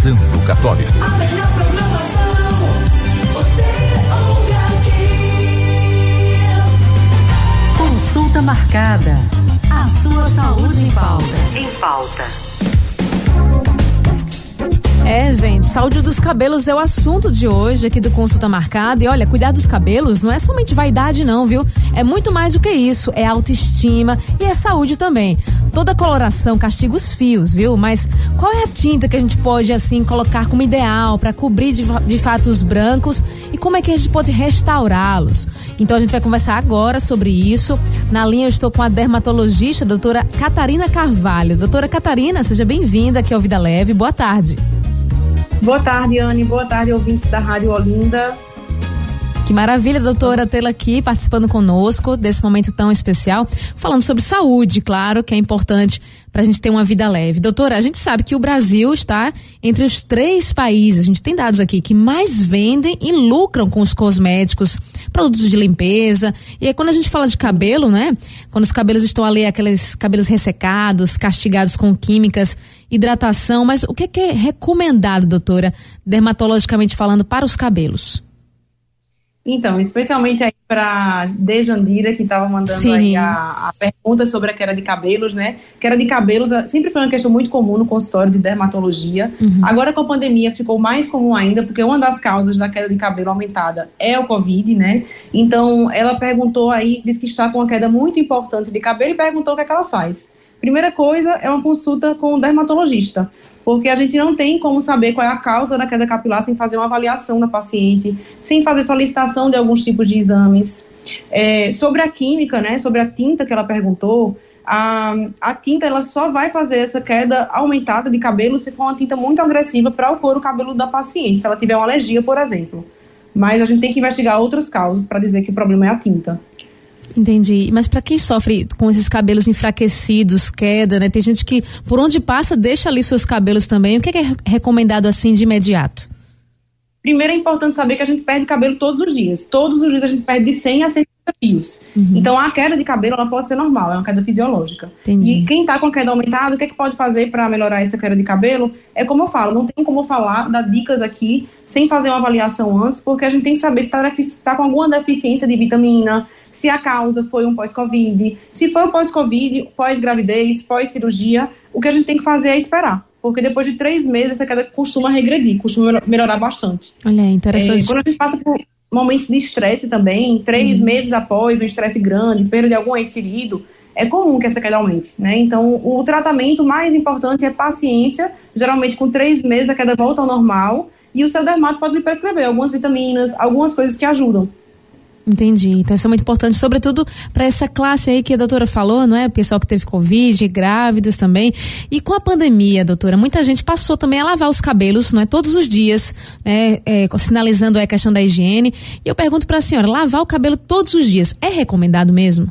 Passando Católico. A melhor programação, você ouve aqui. Consulta marcada. A sua saúde em pauta. Em pauta. É, gente, saúde dos cabelos é o assunto de hoje aqui do Consulta Marcada. E olha, cuidar dos cabelos não é somente vaidade, não, viu? É muito mais do que isso. É autoestima e é saúde também. Toda coloração castiga os fios, viu? Mas qual é a tinta que a gente pode, assim, colocar como ideal para cobrir de, de fato os brancos e como é que a gente pode restaurá-los? Então a gente vai conversar agora sobre isso. Na linha eu estou com a dermatologista, a doutora Catarina Carvalho. Doutora Catarina, seja bem-vinda aqui ao Vida Leve. Boa tarde. Boa tarde, Anne. Boa tarde, ouvintes da Rádio Olinda. Que maravilha, doutora, tê-la aqui participando conosco desse momento tão especial, falando sobre saúde, claro, que é importante para a gente ter uma vida leve. Doutora, a gente sabe que o Brasil está entre os três países, a gente tem dados aqui, que mais vendem e lucram com os cosméticos, produtos de limpeza. E aí, quando a gente fala de cabelo, né? Quando os cabelos estão ali, aqueles cabelos ressecados, castigados com químicas, hidratação, mas o que é, que é recomendado, doutora, dermatologicamente falando, para os cabelos? Então, especialmente aí para Dejandira, que estava mandando Sim. aí a, a, pergunta sobre a queda de cabelos, né? Queda de cabelos ah, sempre foi uma questão muito comum no consultório de dermatologia. Uhum. Agora com a pandemia ficou mais comum ainda, porque uma das causas da queda de cabelo aumentada é o Covid, né? Então, ela perguntou aí, disse que está com uma queda muito importante de cabelo e perguntou o que, é que ela faz. Primeira coisa é uma consulta com o dermatologista porque a gente não tem como saber qual é a causa da queda capilar sem fazer uma avaliação da paciente, sem fazer solicitação de alguns tipos de exames. É, sobre a química, né, sobre a tinta que ela perguntou, a, a tinta ela só vai fazer essa queda aumentada de cabelo se for uma tinta muito agressiva para o couro cabeludo da paciente, se ela tiver uma alergia, por exemplo. Mas a gente tem que investigar outras causas para dizer que o problema é a tinta. Entendi. Mas para quem sofre com esses cabelos enfraquecidos, queda, né? Tem gente que por onde passa deixa ali seus cabelos também. O que é, é recomendado assim de imediato? Primeiro é importante saber que a gente perde cabelo todos os dias. Todos os dias a gente perde de 100 a 100 fios. Uhum. Então a queda de cabelo ela pode ser normal, é uma queda fisiológica. Entendi. E quem está com queda aumentada, o que, é que pode fazer para melhorar essa queda de cabelo? É como eu falo, não tem como falar, dar dicas aqui sem fazer uma avaliação antes, porque a gente tem que saber se está tá com alguma deficiência de vitamina, se a causa foi um pós-Covid, se foi um pós-Covid, pós-gravidez, pós-cirurgia, o que a gente tem que fazer é esperar. Porque depois de três meses essa queda costuma regredir, costuma melhorar bastante. Olha, interessante. É, quando a gente passa por momentos de estresse também, três uhum. meses após um estresse grande, perda de algum ente querido, é comum que essa queda aumente, né? Então, o tratamento mais importante é paciência. Geralmente, com três meses, a queda volta ao normal. E o seu dermato pode lhe prescrever algumas vitaminas, algumas coisas que ajudam. Entendi. Então isso é muito importante, sobretudo para essa classe aí que a doutora falou, não é? Pessoal que teve Covid, grávidas também. E com a pandemia, doutora, muita gente passou também a lavar os cabelos, não é? Todos os dias, né? É, sinalizando a questão da higiene. E eu pergunto para a senhora, lavar o cabelo todos os dias é recomendado mesmo?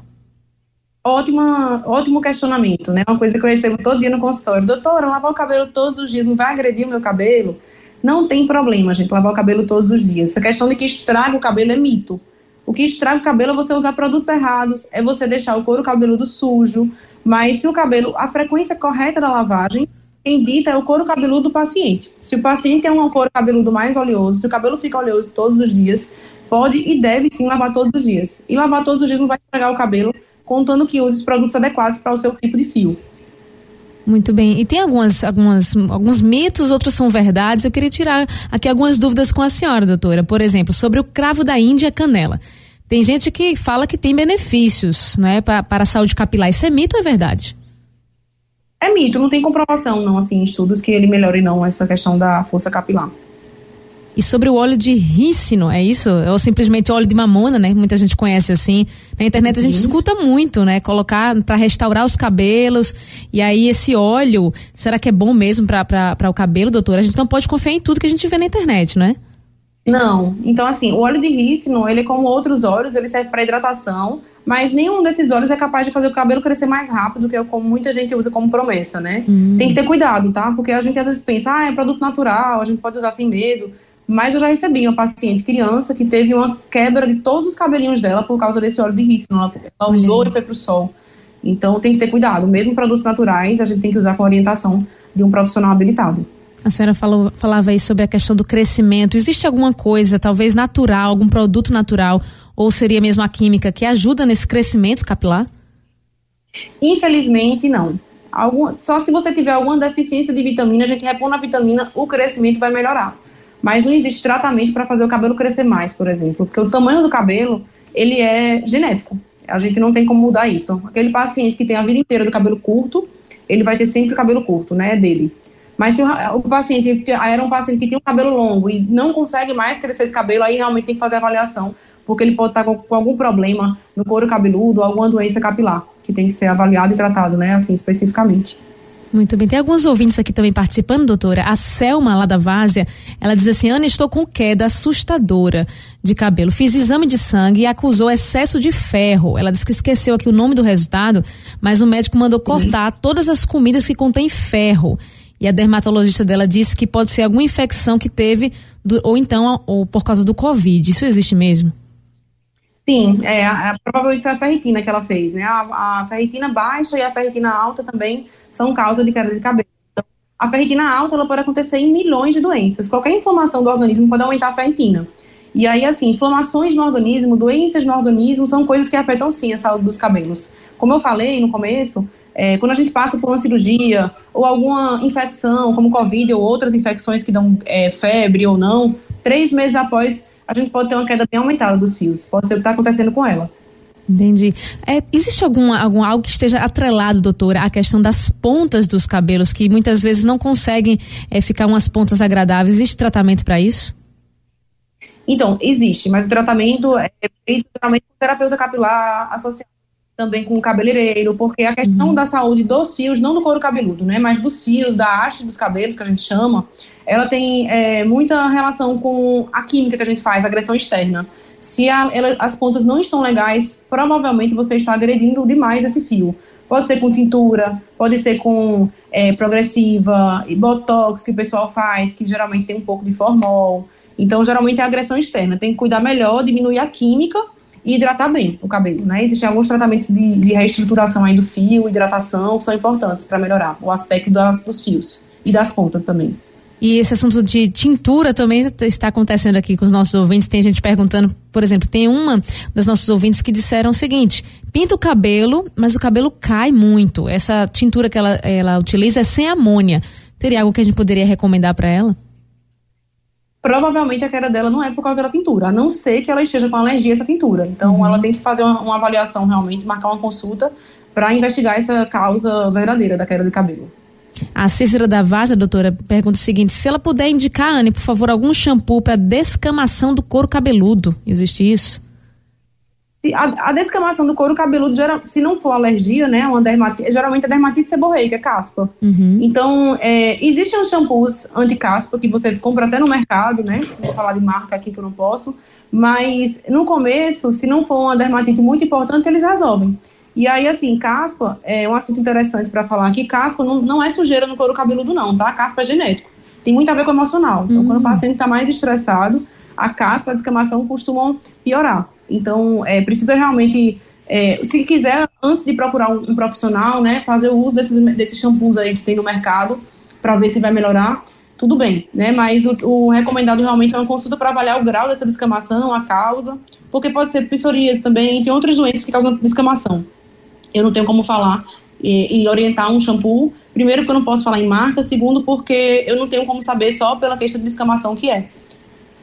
Ótima, ótimo questionamento, né? Uma coisa que eu recebo todo dia no consultório. Doutora, lavar o cabelo todos os dias não vai agredir o meu cabelo? Não tem problema, gente, lavar o cabelo todos os dias. Essa questão de que estraga o cabelo é mito. O que estraga o cabelo é você usar produtos errados, é você deixar o couro cabeludo sujo. Mas se o cabelo, a frequência correta da lavagem, quem dita é o couro cabeludo do paciente. Se o paciente tem um couro cabeludo mais oleoso, se o cabelo fica oleoso todos os dias, pode e deve sim lavar todos os dias. E lavar todos os dias não vai estragar o cabelo, contando que use os produtos adequados para o seu tipo de fio. Muito bem. E tem algumas, algumas, alguns mitos, outros são verdades. Eu queria tirar aqui algumas dúvidas com a senhora, doutora. Por exemplo, sobre o cravo da Índia canela. Tem gente que fala que tem benefícios, né, para, para a saúde capilar. Isso é mito ou é verdade? É mito, não tem comprovação, não, assim, em estudos que ele melhore, não, essa questão da força capilar. E sobre o óleo de rícino, é isso? Ou simplesmente óleo de mamona, né? Muita gente conhece assim. Na internet a gente escuta muito, né? Colocar para restaurar os cabelos. E aí esse óleo, será que é bom mesmo para o cabelo, doutora? A gente não pode confiar em tudo que a gente vê na internet, não é? Não. Então, assim, o óleo de rícino, ele como outros óleos, ele serve para hidratação, mas nenhum desses óleos é capaz de fazer o cabelo crescer mais rápido, que é como muita gente usa como promessa, né? Hum. Tem que ter cuidado, tá? Porque a gente às vezes pensa, ah, é produto natural, a gente pode usar sem medo. Mas eu já recebi uma paciente criança que teve uma quebra de todos os cabelinhos dela por causa desse óleo de rícino. Ela, ela usou e foi pro sol. Então tem que ter cuidado. Mesmo produtos naturais, a gente tem que usar com orientação de um profissional habilitado. A senhora falou, falava aí sobre a questão do crescimento. Existe alguma coisa, talvez natural, algum produto natural, ou seria mesmo a química, que ajuda nesse crescimento capilar? Infelizmente, não. Algum, só se você tiver alguma deficiência de vitamina, a gente repõe a vitamina, o crescimento vai melhorar. Mas não existe tratamento para fazer o cabelo crescer mais, por exemplo, porque o tamanho do cabelo, ele é genético. A gente não tem como mudar isso. Aquele paciente que tem a vida inteira do cabelo curto, ele vai ter sempre o cabelo curto, né, dele. Mas se o, o paciente era um paciente que tinha um cabelo longo e não consegue mais crescer esse cabelo, aí realmente tem que fazer avaliação, porque ele pode estar com, com algum problema no couro cabeludo, alguma doença capilar, que tem que ser avaliado e tratado, né, assim, especificamente. Muito bem. Tem alguns ouvintes aqui também participando, doutora. A Selma, lá da Várzea, ela diz assim: Ana, estou com queda assustadora de cabelo. Fiz exame de sangue e acusou excesso de ferro. Ela disse que esqueceu aqui o nome do resultado, mas o médico mandou cortar todas as comidas que contêm ferro. E a dermatologista dela disse que pode ser alguma infecção que teve, do, ou então ou por causa do Covid. Isso existe mesmo? Sim, é, provavelmente foi a ferritina que ela fez, né? A, a ferritina baixa e a ferritina alta também são causa de queda de cabelo. Então, a ferritina alta ela pode acontecer em milhões de doenças. Qualquer inflamação do organismo pode aumentar a ferritina. E aí, assim, inflamações no organismo, doenças no organismo são coisas que afetam sim a saúde dos cabelos. Como eu falei no começo, é, quando a gente passa por uma cirurgia ou alguma infecção, como Covid ou outras infecções que dão é, febre ou não, três meses após, a gente pode ter uma queda bem aumentada dos fios. Pode ser o que está acontecendo com ela. Entendi. É, existe algum, algo que esteja atrelado, doutora, à questão das pontas dos cabelos, que muitas vezes não conseguem é, ficar umas pontas agradáveis? Existe tratamento para isso? Então, existe, mas o tratamento é feito geralmente com terapeuta capilar associado também com o cabeleireiro, porque a questão uhum. da saúde dos fios, não do couro cabeludo, né, mas dos fios, da haste dos cabelos, que a gente chama, ela tem é, muita relação com a química que a gente faz, a agressão externa. Se a, ela, as pontas não estão legais, provavelmente você está agredindo demais esse fio. Pode ser com tintura, pode ser com é, progressiva, e botox que o pessoal faz, que geralmente tem um pouco de formol. Então, geralmente é agressão externa. Tem que cuidar melhor, diminuir a química e hidratar bem o cabelo, né? Existem alguns tratamentos de, de reestruturação aí do fio, hidratação, que são importantes para melhorar o aspecto das, dos fios e das pontas também. E esse assunto de tintura também está acontecendo aqui com os nossos ouvintes. Tem gente perguntando, por exemplo, tem uma das nossos ouvintes que disseram o seguinte: pinta o cabelo, mas o cabelo cai muito. Essa tintura que ela, ela utiliza é sem amônia. Teria algo que a gente poderia recomendar para ela? Provavelmente a queda dela não é por causa da tintura, a não ser que ela esteja com alergia a essa tintura. Então uhum. ela tem que fazer uma, uma avaliação realmente, marcar uma consulta para investigar essa causa verdadeira da queda de cabelo. A Cícera da Vaza, doutora, pergunta o seguinte: se ela puder indicar, Anne, por favor, algum shampoo para descamação do couro cabeludo. Existe isso? A, a, descamação do couro cabeludo, se não for alergia, né, uma dermatite, geralmente é dermatite seborreica, é caspa. Uhum. Então, é, existem os shampoos anti-caspa que você compra até no mercado, né, não vou falar de marca aqui que eu não posso, mas no começo, se não for uma dermatite muito importante, eles resolvem. E aí, assim, caspa é um assunto interessante para falar aqui. Caspa não, não é sujeira no couro cabeludo, não, tá? Caspa é genético. Tem muito a ver com o emocional. Então, uhum. quando o hum. paciente está mais estressado, a caspa, a descamação costumam piorar. Então, é, precisa realmente, é, se quiser, antes de procurar um, um, profissional, né, fazer o uso desses, desses shampoos aí que tem no mercado, para ver se vai melhorar, tudo bem, né? Mas o, o recomendado realmente é uma consulta para avaliar o grau dessa descamação, a causa, porque pode ser psoríase também, tem outras doenças que causam descamação eu não tenho como falar e, e, orientar um shampoo. Primeiro, porque eu não posso falar em marca. Segundo, porque eu não tenho como saber só pela questão de descamação que é.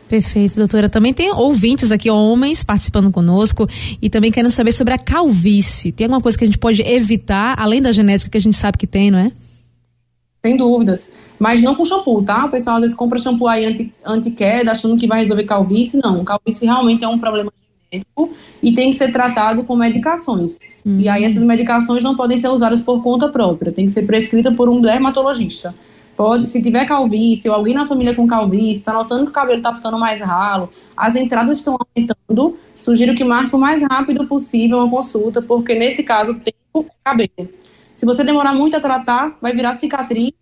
Perfeito, doutora. Também tem ouvintes aqui, homens, participando conosco e também querendo saber sobre a calvície. Tem alguma coisa que a gente pode evitar, além da genética que a gente sabe que tem, não é? Sem dúvidas. Mas não com shampoo, tá? O pessoal às vezes compra shampoo aí anti-queda, anti achando que vai resolver calvície. Não, calvície realmente é um problema médico e tem que ser tratado com medicações. Uhum. E aí essas medicações não podem ser usadas por conta própria, tem que ser prescrita por um dermatologista. Pode, se tiver calvície ou alguém na família com calvície, está notando que o cabelo está ficando mais ralo, as entradas estão aumentando, sugiro que marque o mais rápido possível uma consulta, porque nesse caso o tempo é cabelo. Se você demorar muito a tratar, vai virar cicatriz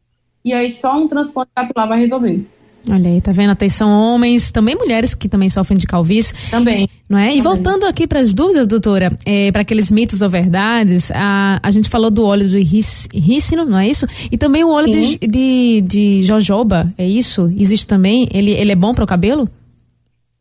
e aí só um transplante capilar vai resolver. Olha aí, tá vendo? Atenção homens, também mulheres que também sofrem de calvície. Também. Não é? E voltando aqui para as dúvidas, doutora, é, para aqueles mitos ou verdades, a, a gente falou do óleo do rícino, não é isso? E também o óleo de, de, de, jojoba, é isso? Existe também? Ele, ele é bom para o cabelo?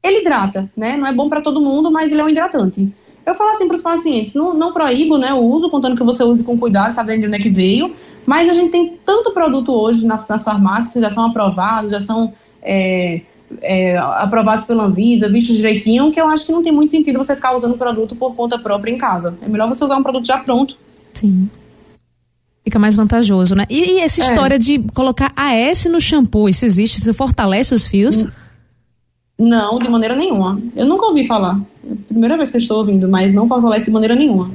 Ele hidrata, né? Não é bom para todo mundo, mas ele é um hidratante. Eu falo assim para os pacientes, não, não proíbo né, o uso, contando que você use com cuidado, sabendo de onde é que veio, mas a gente tem tanto produto hoje nas, nas farmácias que já são aprovados, já são é, é, aprovados pela Anvisa, vistos direitinho, que eu acho que não tem muito sentido você ficar usando o produto por conta própria em casa. É melhor você usar um produto já pronto. Sim. Fica mais vantajoso, né? E, e essa é. história de colocar AS no shampoo, isso existe? Isso fortalece os fios? Não, de maneira nenhuma. Eu nunca ouvi falar. É a primeira vez que eu estou ouvindo, mas não fortalece de maneira nenhuma.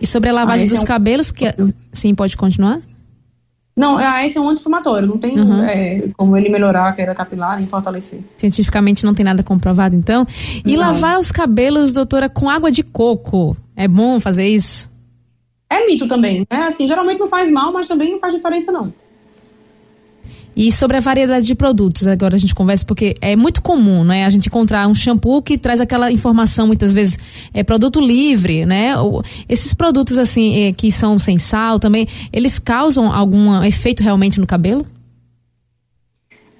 E sobre a lavagem ah, dos é um... cabelos, que sim, pode continuar? Não, ah, esse é um anti-inflamatório, não tem uhum. é, como ele melhorar a queda capilar e fortalecer. Cientificamente não tem nada comprovado, então. E não. lavar os cabelos, doutora, com água de coco. É bom fazer isso? É mito também, né? Assim, geralmente não faz mal, mas também não faz diferença, não. E sobre a variedade de produtos, agora a gente conversa, porque é muito comum, né? A gente encontrar um shampoo que traz aquela informação, muitas vezes, é produto livre, né? Esses produtos, assim, é, que são sem sal também, eles causam algum efeito realmente no cabelo?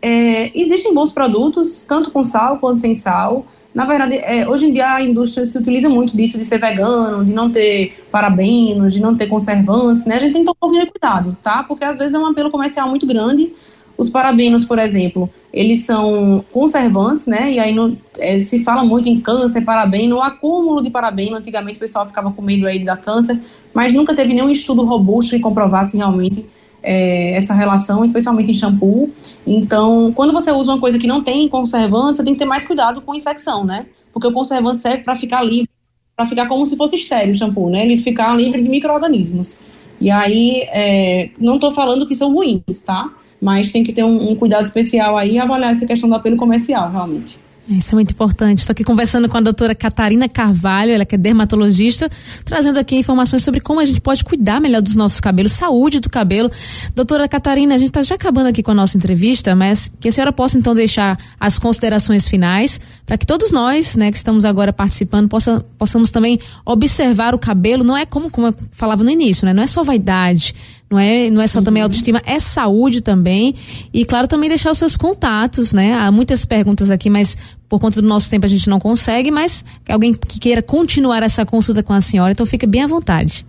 É, existem bons produtos, tanto com sal quanto sem sal. Na verdade, é, hoje em dia a indústria se utiliza muito disso, de ser vegano, de não ter parabenos, de não ter conservantes, né? A gente tem que ter um pouquinho de cuidado, tá? Porque às vezes é um apelo comercial muito grande os parabenos, por exemplo, eles são conservantes, né? E aí no, é, se fala muito em câncer, parabeno, o acúmulo de parabeno. Antigamente o pessoal ficava com medo aí da câncer, mas nunca teve nenhum estudo robusto que comprovasse realmente é, essa relação, especialmente em shampoo. Então, quando você usa uma coisa que não tem conservante, você tem que ter mais cuidado com infecção, né? Porque o conservante serve para ficar livre, para ficar como se fosse estéreo o shampoo, né? Ele ficar livre de micro-organismos. E aí, é, não estou falando que são ruins, tá? Mas tem que ter um, um cuidado especial aí e avaliar essa questão do apelo comercial, realmente. Isso é muito importante. Estou aqui conversando com a doutora Catarina Carvalho, ela que é dermatologista, trazendo aqui informações sobre como a gente pode cuidar melhor dos nossos cabelos, saúde do cabelo. Doutora Catarina, a gente está já acabando aqui com a nossa entrevista, mas que a senhora possa então deixar as considerações finais para que todos nós, né, que estamos agora participando, possa, possamos também observar o cabelo. Não é como, como eu falava no início, né? Não é só vaidade não é, não é só também autoestima, é saúde também. E claro, também deixar os seus contatos, né? Há muitas perguntas aqui, mas por conta do nosso tempo a gente não consegue, mas alguém que queira continuar essa consulta com a senhora, então fica bem à vontade.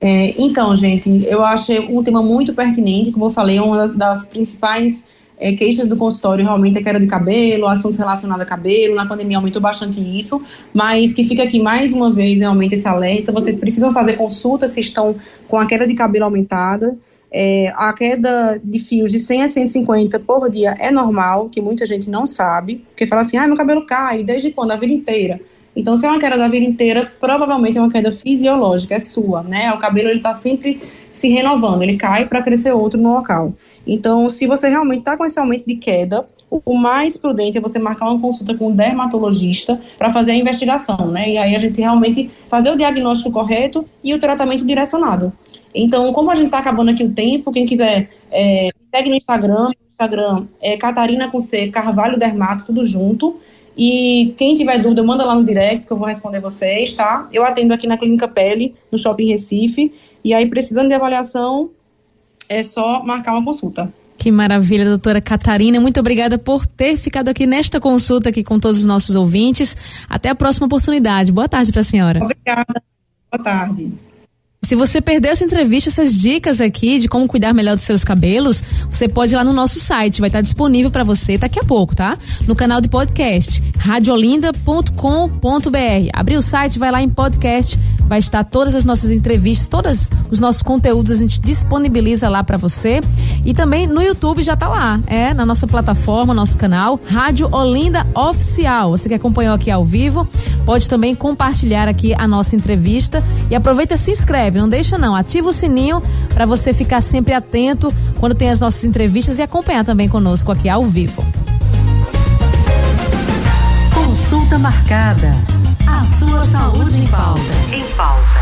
É, então, gente, eu achei um tema muito pertinente, como eu falei, é uma das principais é, queixas do consultório realmente é queda de cabelo, assuntos relacionados a cabelo, na pandemia aumentou bastante isso, mas que fica aqui mais uma vez realmente esse alerta, vocês precisam fazer consulta se estão com a queda de cabelo aumentada, é, a queda de fios de 100 a 150 por dia é normal, que muita gente não sabe, porque fala assim, ah, meu cabelo cai, desde quando? A vida inteira. Então, se é uma queda da vida inteira, provavelmente é uma queda fisiológica, é sua, né? O cabelo ele está sempre se renovando, ele cai para crescer outro no local. Então, se você realmente está com esse aumento de queda, o mais prudente é você marcar uma consulta com o dermatologista para fazer a investigação, né? E aí a gente realmente fazer o diagnóstico correto e o tratamento direcionado. Então, como a gente está acabando aqui o tempo, quem quiser é, segue no Instagram, Instagram é Catarina com C, Carvalho Dermato, tudo junto. E quem tiver dúvida, manda lá no direct que eu vou responder vocês, tá? Eu atendo aqui na Clínica Pele, no Shopping Recife. E aí, precisando de avaliação, é só marcar uma consulta. Que maravilha, doutora Catarina. Muito obrigada por ter ficado aqui nesta consulta aqui com todos os nossos ouvintes. Até a próxima oportunidade. Boa tarde para a senhora. Obrigada. Boa tarde. Se você perdeu essa entrevista, essas dicas aqui de como cuidar melhor dos seus cabelos, você pode ir lá no nosso site, vai estar disponível para você daqui a pouco, tá? No canal de podcast, radiolinda.com.br. Abre o site, vai lá em podcast, vai estar todas as nossas entrevistas, todos os nossos conteúdos a gente disponibiliza lá para você. E também no YouTube já tá lá, é, na nossa plataforma, nosso canal, Rádio Olinda Oficial. Você que acompanhou aqui ao vivo, pode também compartilhar aqui a nossa entrevista e aproveita e se inscreve não deixa não. Ativa o sininho para você ficar sempre atento quando tem as nossas entrevistas e acompanhar também conosco aqui ao vivo. Consulta marcada. A sua saúde em pauta. Em pauta.